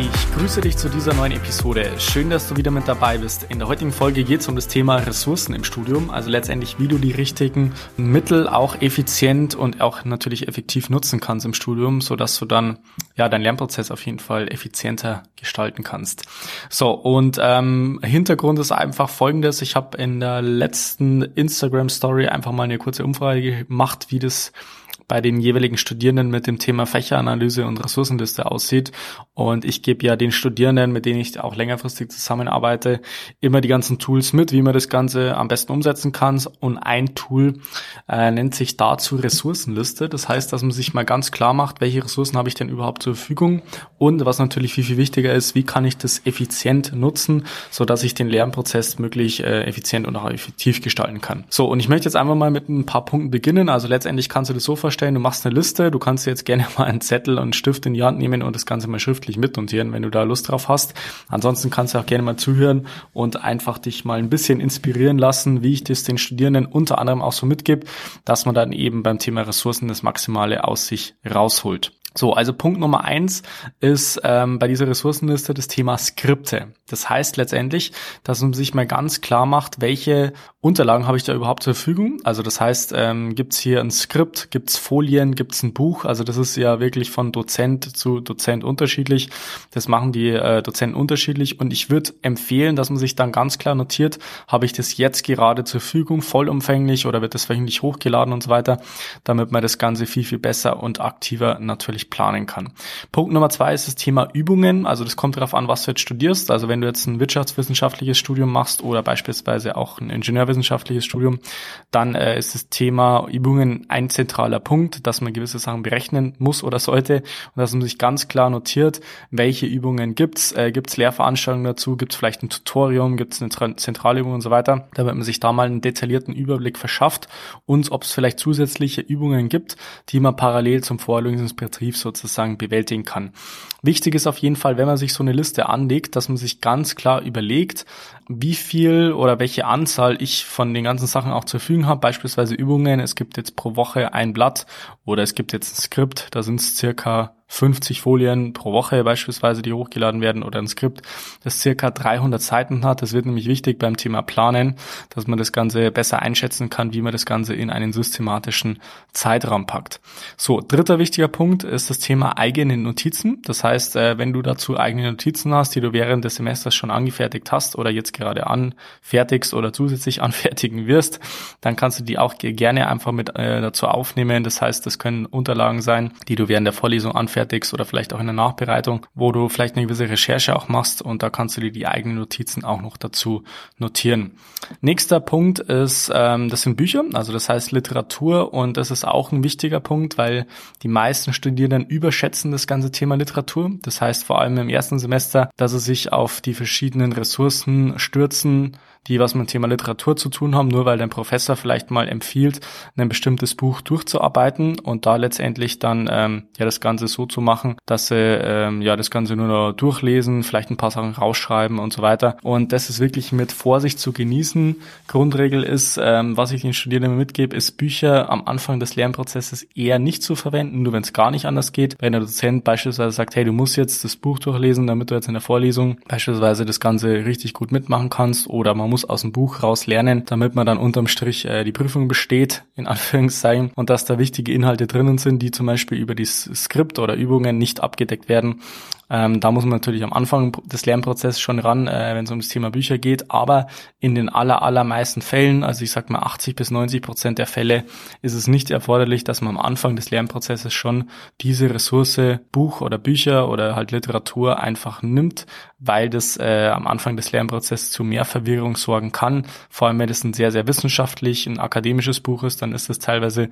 Ich grüße dich zu dieser neuen Episode. Schön, dass du wieder mit dabei bist. In der heutigen Folge geht es um das Thema Ressourcen im Studium, also letztendlich, wie du die richtigen Mittel auch effizient und auch natürlich effektiv nutzen kannst im Studium, sodass du dann ja deinen Lernprozess auf jeden Fall effizienter gestalten kannst. So, und ähm, Hintergrund ist einfach folgendes. Ich habe in der letzten Instagram Story einfach mal eine kurze Umfrage gemacht, wie das bei den jeweiligen Studierenden mit dem Thema Fächeranalyse und Ressourcenliste aussieht. Und ich gebe ja den Studierenden, mit denen ich auch längerfristig zusammenarbeite, immer die ganzen Tools mit, wie man das Ganze am besten umsetzen kann. Und ein Tool äh, nennt sich dazu Ressourcenliste. Das heißt, dass man sich mal ganz klar macht, welche Ressourcen habe ich denn überhaupt zur Verfügung und was natürlich viel, viel wichtiger ist, wie kann ich das effizient nutzen, so dass ich den Lernprozess möglich äh, effizient und auch effektiv gestalten kann. So, und ich möchte jetzt einfach mal mit ein paar Punkten beginnen. Also letztendlich kannst du das so vorstellen, vorstellen, du machst eine Liste, du kannst jetzt gerne mal einen Zettel und einen Stift in die Hand nehmen und das Ganze mal schriftlich mitnotieren, wenn du da Lust drauf hast. Ansonsten kannst du auch gerne mal zuhören und einfach dich mal ein bisschen inspirieren lassen, wie ich das den Studierenden unter anderem auch so mitgebe, dass man dann eben beim Thema Ressourcen das Maximale aus sich rausholt. So, also Punkt Nummer eins ist ähm, bei dieser Ressourcenliste das Thema Skripte. Das heißt letztendlich, dass man sich mal ganz klar macht, welche Unterlagen habe ich da überhaupt zur Verfügung. Also das heißt, ähm, gibt es hier ein Skript, gibt es Folien, gibt es ein Buch. Also das ist ja wirklich von Dozent zu Dozent unterschiedlich. Das machen die äh, Dozenten unterschiedlich. Und ich würde empfehlen, dass man sich dann ganz klar notiert, habe ich das jetzt gerade zur Verfügung, vollumfänglich oder wird das wöchentlich hochgeladen und so weiter, damit man das Ganze viel, viel besser und aktiver natürlich planen kann. Punkt Nummer zwei ist das Thema Übungen. Also das kommt darauf an, was du jetzt studierst. Also wenn du jetzt ein wirtschaftswissenschaftliches Studium machst oder beispielsweise auch ein ingenieurwissenschaftliches Studium, dann äh, ist das Thema Übungen ein zentraler Punkt, dass man gewisse Sachen berechnen muss oder sollte und dass man sich ganz klar notiert, welche Übungen gibt's, äh, gibt's Lehrveranstaltungen dazu, gibt's vielleicht ein Tutorium, gibt's eine Zentralübung und so weiter, damit man sich da mal einen detaillierten Überblick verschafft und ob es vielleicht zusätzliche Übungen gibt, die man parallel zum Vorlesungsbetrieb sozusagen bewältigen kann. Wichtig ist auf jeden Fall, wenn man sich so eine Liste anlegt, dass man sich ganz klar überlegt, wie viel oder welche Anzahl ich von den ganzen Sachen auch zur Verfügung habe. Beispielsweise Übungen. Es gibt jetzt pro Woche ein Blatt oder es gibt jetzt ein Skript. Da sind es circa 50 Folien pro Woche beispielsweise, die hochgeladen werden oder ein Skript, das circa 300 Seiten hat. Das wird nämlich wichtig beim Thema Planen, dass man das Ganze besser einschätzen kann, wie man das Ganze in einen systematischen Zeitraum packt. So, dritter wichtiger Punkt ist das Thema eigene Notizen. Das heißt, äh, wenn du dazu eigene Notizen hast, die du während des Semesters schon angefertigt hast oder jetzt gerade anfertigst oder zusätzlich anfertigen wirst, dann kannst du die auch gerne einfach mit äh, dazu aufnehmen. Das heißt, das können Unterlagen sein, die du während der Vorlesung anfertigst anfertigst oder vielleicht auch in der Nachbereitung, wo du vielleicht eine gewisse Recherche auch machst und da kannst du dir die eigenen Notizen auch noch dazu notieren. Nächster Punkt ist, ähm, das sind Bücher, also das heißt Literatur und das ist auch ein wichtiger Punkt, weil die meisten Studierenden überschätzen das ganze Thema Literatur. Das heißt vor allem im ersten Semester, dass sie sich auf die verschiedenen Ressourcen stürzen, die was mit dem Thema Literatur zu tun haben, nur weil dein Professor vielleicht mal empfiehlt, ein bestimmtes Buch durchzuarbeiten und da letztendlich dann ähm, ja das Ganze so zu machen, dass sie ähm, ja das Ganze nur noch durchlesen, vielleicht ein paar Sachen rausschreiben und so weiter. Und das ist wirklich mit Vorsicht zu genießen. Grundregel ist, ähm, was ich den Studierenden mitgebe, ist Bücher am Anfang des Lernprozesses eher nicht zu verwenden, nur wenn es gar nicht anders geht. Wenn der Dozent beispielsweise sagt, hey, du musst jetzt das Buch durchlesen, damit du jetzt in der Vorlesung beispielsweise das Ganze richtig gut mitmachen kannst oder man muss muss aus dem Buch raus lernen, damit man dann unterm Strich äh, die Prüfung besteht, in Anführungszeichen, und dass da wichtige Inhalte drinnen sind, die zum Beispiel über das Skript oder Übungen nicht abgedeckt werden. Ähm, da muss man natürlich am Anfang des Lernprozesses schon ran, äh, wenn es um das Thema Bücher geht. Aber in den aller, allermeisten Fällen, also ich sag mal 80 bis 90 Prozent der Fälle, ist es nicht erforderlich, dass man am Anfang des Lernprozesses schon diese Ressource Buch oder Bücher oder halt Literatur einfach nimmt, weil das äh, am Anfang des Lernprozesses zu mehr Verwirrung sorgen kann. Vor allem, wenn es ein sehr, sehr wissenschaftlich, ein akademisches Buch ist, dann ist es teilweise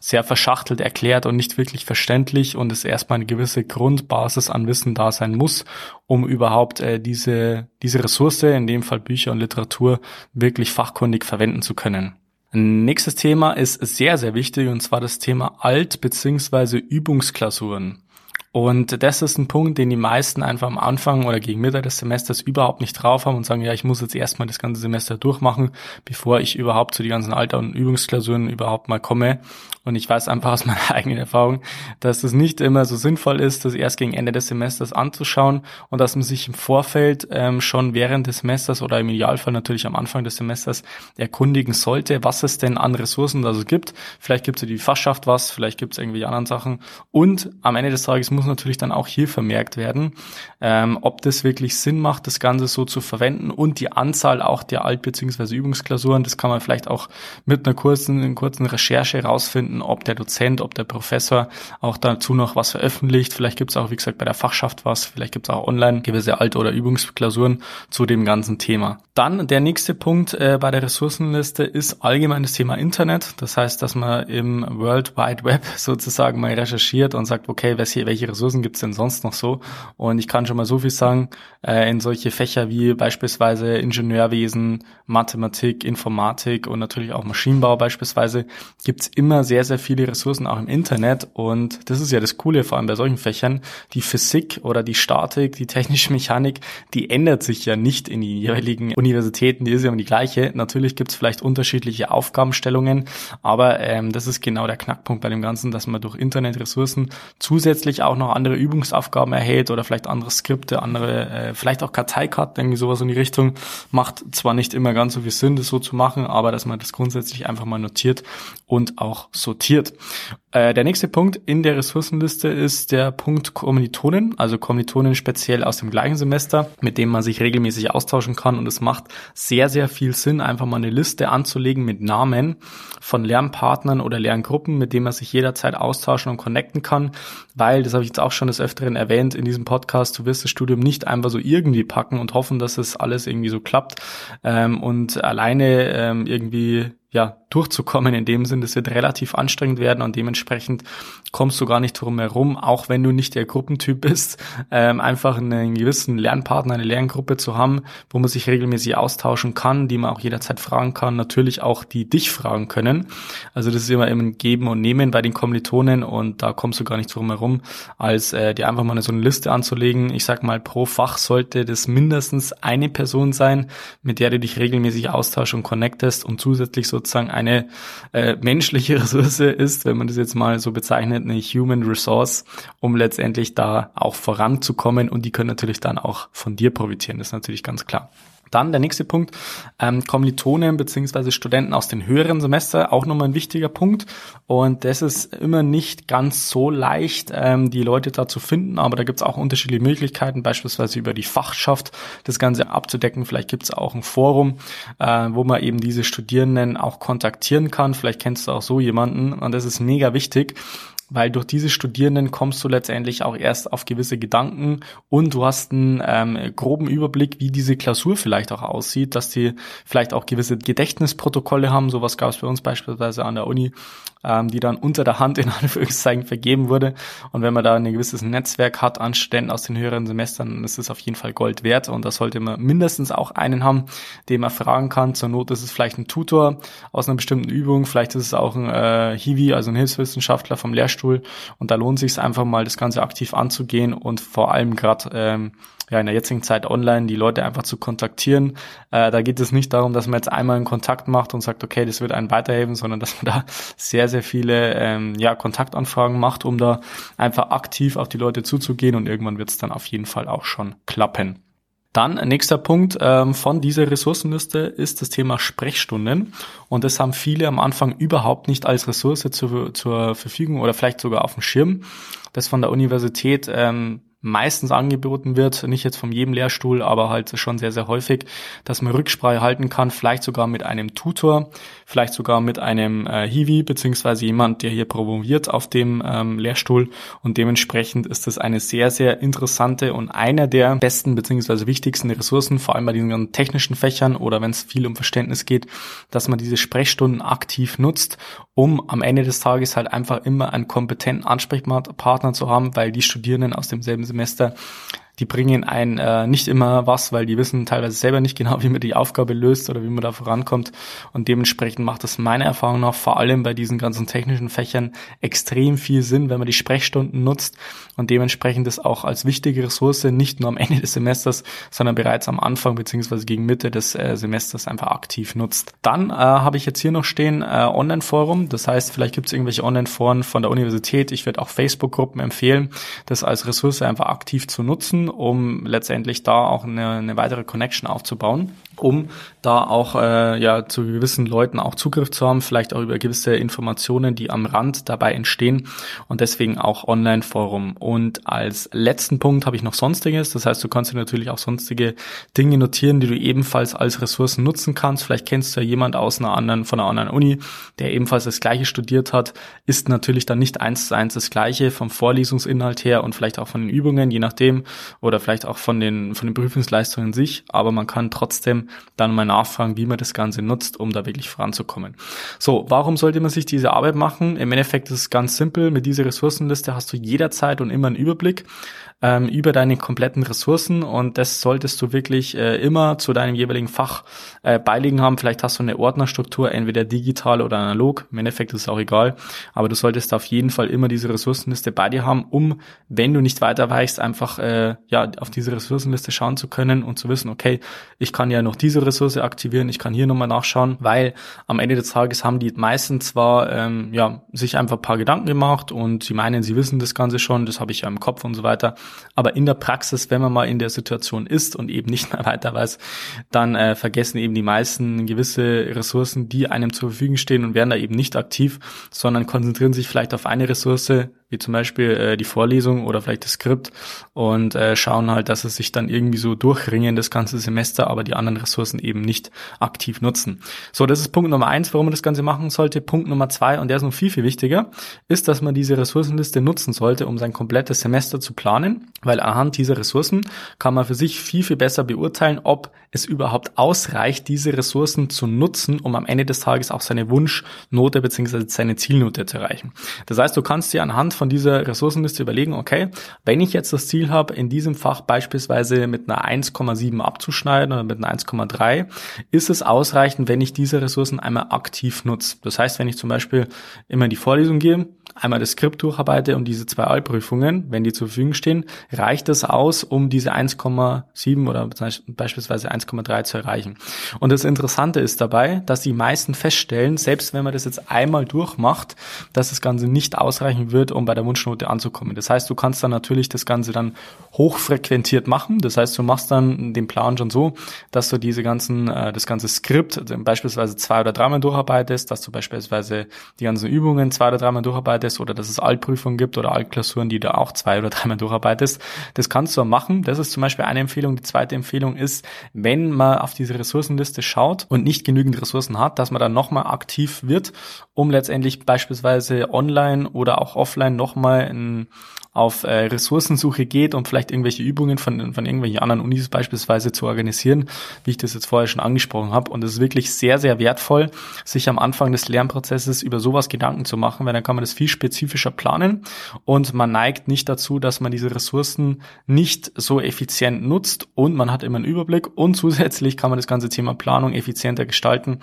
sehr verschachtelt erklärt und nicht wirklich verständlich und ist erstmal eine gewisse Grundbasis an Wissen da sein muss, um überhaupt äh, diese, diese Ressource, in dem Fall Bücher und Literatur, wirklich fachkundig verwenden zu können. Nächstes Thema ist sehr, sehr wichtig und zwar das Thema Alt- bzw. Übungsklausuren. Und das ist ein Punkt, den die meisten einfach am Anfang oder gegen Mitte des Semesters überhaupt nicht drauf haben und sagen, ja, ich muss jetzt erstmal das ganze Semester durchmachen, bevor ich überhaupt zu die ganzen Alter- und Übungsklausuren überhaupt mal komme. Und ich weiß einfach aus meiner eigenen Erfahrung, dass es nicht immer so sinnvoll ist, das erst gegen Ende des Semesters anzuschauen und dass man sich im Vorfeld ähm, schon während des Semesters oder im Idealfall natürlich am Anfang des Semesters erkundigen sollte, was es denn an Ressourcen da so gibt. Vielleicht gibt es ja die Fachschaft was, vielleicht gibt es irgendwie anderen Sachen. Und am Ende des Tages muss natürlich dann auch hier vermerkt werden, ähm, ob das wirklich Sinn macht, das Ganze so zu verwenden und die Anzahl auch der Alt- bzw. Übungsklausuren. Das kann man vielleicht auch mit einer kurzen, einer kurzen Recherche rausfinden, ob der Dozent, ob der Professor auch dazu noch was veröffentlicht. Vielleicht gibt es auch, wie gesagt, bei der Fachschaft was. Vielleicht gibt es auch online gewisse Alt- oder Übungsklausuren zu dem ganzen Thema. Dann der nächste Punkt äh, bei der Ressourcenliste ist allgemein das Thema Internet. Das heißt, dass man im World Wide Web sozusagen mal recherchiert und sagt, okay, welche Ressourcen gibt es denn sonst noch so? Und ich kann schon mal so viel sagen, äh, in solche Fächer wie beispielsweise Ingenieurwesen, Mathematik, Informatik und natürlich auch Maschinenbau beispielsweise gibt es immer sehr, sehr viele Ressourcen auch im Internet. Und das ist ja das Coole, vor allem bei solchen Fächern. Die Physik oder die Statik, die technische Mechanik, die ändert sich ja nicht in die jeweiligen Universitäten, die ist ja immer die gleiche. Natürlich gibt es vielleicht unterschiedliche Aufgabenstellungen, aber ähm, das ist genau der Knackpunkt bei dem Ganzen, dass man durch Internetressourcen zusätzlich auch noch andere Übungsaufgaben erhält oder vielleicht andere Skripte, andere, äh, vielleicht auch Karteikarten, irgendwie sowas in die Richtung. Macht zwar nicht immer ganz so viel Sinn, das so zu machen, aber dass man das grundsätzlich einfach mal notiert und auch sortiert. Äh, der nächste Punkt in der Ressourcenliste ist der Punkt Kommilitonen, also Kommilitonen speziell aus dem gleichen Semester, mit dem man sich regelmäßig austauschen kann. Und es macht sehr, sehr viel Sinn, einfach mal eine Liste anzulegen mit Namen von Lernpartnern oder Lerngruppen, mit denen man sich jederzeit austauschen und connecten kann, weil, das habe ich jetzt auch schon des Öfteren erwähnt in diesem Podcast, du wirst das Studium nicht einfach so irgendwie packen und hoffen, dass es alles irgendwie so klappt ähm, und alleine ähm, irgendwie ja, durchzukommen in dem Sinn. Das wird relativ anstrengend werden und dementsprechend kommst du gar nicht drum herum, auch wenn du nicht der Gruppentyp bist, ähm, einfach einen gewissen Lernpartner, eine Lerngruppe zu haben, wo man sich regelmäßig austauschen kann, die man auch jederzeit fragen kann, natürlich auch die dich fragen können. Also das ist immer im Geben und Nehmen bei den Kommilitonen und da kommst du gar nicht drum herum, als äh, dir einfach mal so eine Liste anzulegen. Ich sag mal, pro Fach sollte das mindestens eine Person sein, mit der du dich regelmäßig austauschst und connectest und zusätzlich sozusagen eine äh, menschliche Ressource ist, wenn man das jetzt mal so bezeichnet, eine Human Resource, um letztendlich da auch voranzukommen und die können natürlich dann auch von dir profitieren, das ist natürlich ganz klar. Dann der nächste Punkt, ähm, Kommilitonen beziehungsweise Studenten aus den höheren Semester, auch nochmal ein wichtiger Punkt. Und das ist immer nicht ganz so leicht, ähm, die Leute da zu finden, aber da gibt es auch unterschiedliche Möglichkeiten, beispielsweise über die Fachschaft das Ganze abzudecken. Vielleicht gibt es auch ein Forum, äh, wo man eben diese Studierenden auch kontaktieren kann. Vielleicht kennst du auch so jemanden und das ist mega wichtig weil durch diese Studierenden kommst du letztendlich auch erst auf gewisse Gedanken und du hast einen ähm, groben Überblick, wie diese Klausur vielleicht auch aussieht, dass die vielleicht auch gewisse Gedächtnisprotokolle haben. Sowas gab es bei uns beispielsweise an der Uni, ähm, die dann unter der Hand in Anführungszeichen vergeben wurde. Und wenn man da ein gewisses Netzwerk hat an Studenten aus den höheren Semestern, dann ist es auf jeden Fall Gold wert. Und da sollte man mindestens auch einen haben, den man fragen kann. Zur Not ist es vielleicht ein Tutor aus einer bestimmten Übung, vielleicht ist es auch ein äh, Hiwi, also ein Hilfswissenschaftler vom Lehrstuhl Lehrstuhl. Und da lohnt sich einfach mal, das Ganze aktiv anzugehen und vor allem gerade ähm, ja, in der jetzigen Zeit online die Leute einfach zu kontaktieren. Äh, da geht es nicht darum, dass man jetzt einmal einen Kontakt macht und sagt, okay, das wird einen weiterhelfen, sondern dass man da sehr, sehr viele ähm, ja, Kontaktanfragen macht, um da einfach aktiv auf die Leute zuzugehen und irgendwann wird es dann auf jeden Fall auch schon klappen. Dann nächster Punkt ähm, von dieser Ressourcenliste ist das Thema Sprechstunden. Und das haben viele am Anfang überhaupt nicht als Ressource zur, zur Verfügung oder vielleicht sogar auf dem Schirm. Das von der Universität ähm, meistens angeboten wird, nicht jetzt von jedem Lehrstuhl, aber halt schon sehr, sehr häufig, dass man Rücksprache halten kann, vielleicht sogar mit einem Tutor, vielleicht sogar mit einem äh, Hiwi, beziehungsweise jemand, der hier promoviert auf dem ähm, Lehrstuhl. Und dementsprechend ist das eine sehr, sehr interessante und einer der besten beziehungsweise wichtigsten Ressourcen, vor allem bei diesen ganzen technischen Fächern oder wenn es viel um Verständnis geht, dass man diese Sprechstunden aktiv nutzt, um am Ende des Tages halt einfach immer einen kompetenten Ansprechpartner zu haben, weil die Studierenden aus demselben Semester die bringen ein äh, nicht immer was, weil die wissen teilweise selber nicht genau, wie man die Aufgabe löst oder wie man da vorankommt. Und dementsprechend macht das meiner Erfahrung nach vor allem bei diesen ganzen technischen Fächern extrem viel Sinn, wenn man die Sprechstunden nutzt und dementsprechend das auch als wichtige Ressource nicht nur am Ende des Semesters, sondern bereits am Anfang beziehungsweise gegen Mitte des äh, Semesters einfach aktiv nutzt. Dann äh, habe ich jetzt hier noch stehen äh, Online-Forum. Das heißt, vielleicht gibt es irgendwelche Online-Foren von der Universität. Ich würde auch Facebook-Gruppen empfehlen, das als Ressource einfach aktiv zu nutzen um letztendlich da auch eine, eine weitere Connection aufzubauen um da auch äh, ja zu gewissen Leuten auch Zugriff zu haben, vielleicht auch über gewisse Informationen, die am Rand dabei entstehen und deswegen auch Online-Forum. Und als letzten Punkt habe ich noch Sonstiges, das heißt, du kannst dir natürlich auch sonstige Dinge notieren, die du ebenfalls als Ressourcen nutzen kannst. Vielleicht kennst du ja jemand aus einer anderen, von einer anderen Uni, der ebenfalls das Gleiche studiert hat, ist natürlich dann nicht eins zu eins das Gleiche vom Vorlesungsinhalt her und vielleicht auch von den Übungen, je nachdem, oder vielleicht auch von den, von den Prüfungsleistungen sich, aber man kann trotzdem dann mal nachfragen, wie man das Ganze nutzt, um da wirklich voranzukommen. So, warum sollte man sich diese Arbeit machen? Im Endeffekt ist es ganz simpel. Mit dieser Ressourcenliste hast du jederzeit und immer einen Überblick ähm, über deine kompletten Ressourcen und das solltest du wirklich äh, immer zu deinem jeweiligen Fach äh, beiliegen haben. Vielleicht hast du eine Ordnerstruktur, entweder digital oder analog. Im Endeffekt ist es auch egal, aber du solltest auf jeden Fall immer diese Ressourcenliste bei dir haben, um, wenn du nicht weiter weichst, einfach äh, ja auf diese Ressourcenliste schauen zu können und zu wissen, okay, ich kann ja noch diese Ressource aktivieren, ich kann hier nochmal nachschauen, weil am Ende des Tages haben die meisten zwar ähm, ja sich einfach ein paar Gedanken gemacht und sie meinen, sie wissen das Ganze schon, das habe ich ja im Kopf und so weiter, aber in der Praxis, wenn man mal in der Situation ist und eben nicht mehr weiter weiß, dann äh, vergessen eben die meisten gewisse Ressourcen, die einem zur Verfügung stehen und werden da eben nicht aktiv, sondern konzentrieren sich vielleicht auf eine Ressource, wie zum Beispiel äh, die Vorlesung oder vielleicht das Skript und äh, schauen halt, dass sie sich dann irgendwie so durchringen das ganze Semester, aber die anderen Ressourcen eben nicht aktiv nutzen. So, das ist Punkt Nummer eins, warum man das Ganze machen sollte. Punkt Nummer zwei, und der ist noch viel, viel wichtiger, ist, dass man diese Ressourcenliste nutzen sollte, um sein komplettes Semester zu planen, weil anhand dieser Ressourcen kann man für sich viel, viel besser beurteilen, ob es überhaupt ausreicht, diese Ressourcen zu nutzen, um am Ende des Tages auch seine Wunschnote bzw. seine Zielnote zu erreichen. Das heißt, du kannst dir anhand von dieser Ressourcenliste überlegen, okay, wenn ich jetzt das Ziel habe, in diesem Fach beispielsweise mit einer 1,7 abzuschneiden oder mit einer 1,3, ist es ausreichend, wenn ich diese Ressourcen einmal aktiv nutze. Das heißt, wenn ich zum Beispiel immer in die Vorlesung gehe, einmal das Skript durcharbeite und diese zwei Allprüfungen, wenn die zur Verfügung stehen, reicht das aus, um diese 1,7 oder beispielsweise 1,3 zu erreichen. Und das Interessante ist dabei, dass die meisten feststellen, selbst wenn man das jetzt einmal durchmacht, dass das Ganze nicht ausreichen wird, um bei der Wunschnote anzukommen. Das heißt, du kannst dann natürlich das Ganze dann hochfrequentiert machen. Das heißt, du machst dann den Plan schon so, dass du diese ganzen, äh, das ganze Skript also beispielsweise zwei oder dreimal durcharbeitest, dass du beispielsweise die ganzen Übungen zwei oder dreimal durcharbeitest oder dass es Altprüfungen gibt oder Altklausuren, die du auch zwei oder dreimal durcharbeitest. Das kannst du machen. Das ist zum Beispiel eine Empfehlung. Die zweite Empfehlung ist, wenn man auf diese Ressourcenliste schaut und nicht genügend Ressourcen hat, dass man dann nochmal aktiv wird, um letztendlich beispielsweise online oder auch offline nochmal auf äh, Ressourcensuche geht und vielleicht irgendwelche Übungen von, von irgendwelchen anderen Unis beispielsweise zu organisieren, wie ich das jetzt vorher schon angesprochen habe. Und es ist wirklich sehr, sehr wertvoll, sich am Anfang des Lernprozesses über sowas Gedanken zu machen, weil dann kann man das viel spezifischer planen. Und man neigt nicht dazu, dass man diese Ressourcen nicht so effizient nutzt. Und man hat immer einen Überblick. Und zusätzlich kann man das ganze Thema Planung effizienter gestalten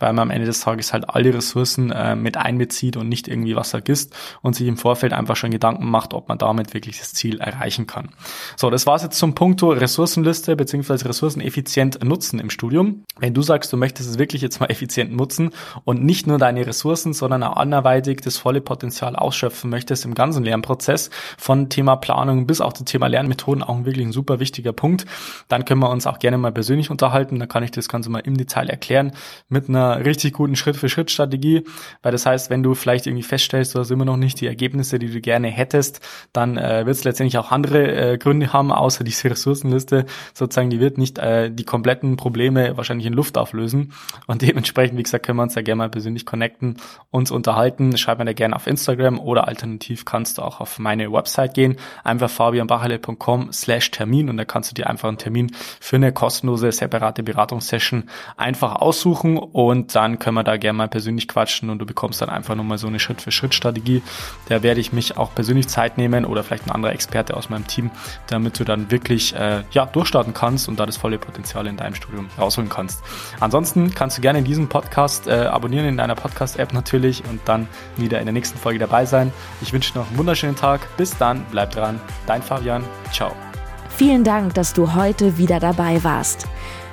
weil man am Ende des Tages halt alle Ressourcen äh, mit einbezieht und nicht irgendwie was vergisst und sich im Vorfeld einfach schon Gedanken macht, ob man damit wirklich das Ziel erreichen kann. So, das war's jetzt zum Punkt Ressourcenliste bzw. Ressourcen effizient nutzen im Studium. Wenn du sagst, du möchtest es wirklich jetzt mal effizient nutzen und nicht nur deine Ressourcen, sondern auch anderweitig das volle Potenzial ausschöpfen möchtest im ganzen Lernprozess von Thema Planung bis auch zum Thema Lernmethoden, auch wirklich ein super wichtiger Punkt, dann können wir uns auch gerne mal persönlich unterhalten. Da kann ich das Ganze mal im Detail erklären mit einer richtig guten Schritt-für-Schritt-Strategie, weil das heißt, wenn du vielleicht irgendwie feststellst, du hast immer noch nicht die Ergebnisse, die du gerne hättest, dann äh, wird es letztendlich auch andere äh, Gründe haben, außer diese Ressourcenliste. Sozusagen, die wird nicht äh, die kompletten Probleme wahrscheinlich in Luft auflösen. Und dementsprechend, wie gesagt, können wir uns da gerne mal persönlich connecten, uns unterhalten, schreib mir da gerne auf Instagram oder alternativ kannst du auch auf meine Website gehen, einfach fabianbachele.com slash Termin und da kannst du dir einfach einen Termin für eine kostenlose, separate Beratungssession einfach aussuchen. Und und dann können wir da gerne mal persönlich quatschen und du bekommst dann einfach nochmal so eine Schritt-für-Schritt-Strategie. Da werde ich mich auch persönlich Zeit nehmen oder vielleicht ein anderer Experte aus meinem Team, damit du dann wirklich äh, ja, durchstarten kannst und da das volle Potenzial in deinem Studium rausholen kannst. Ansonsten kannst du gerne diesen Podcast äh, abonnieren in deiner Podcast-App natürlich und dann wieder in der nächsten Folge dabei sein. Ich wünsche dir noch einen wunderschönen Tag. Bis dann, bleib dran. Dein Fabian. Ciao. Vielen Dank, dass du heute wieder dabei warst.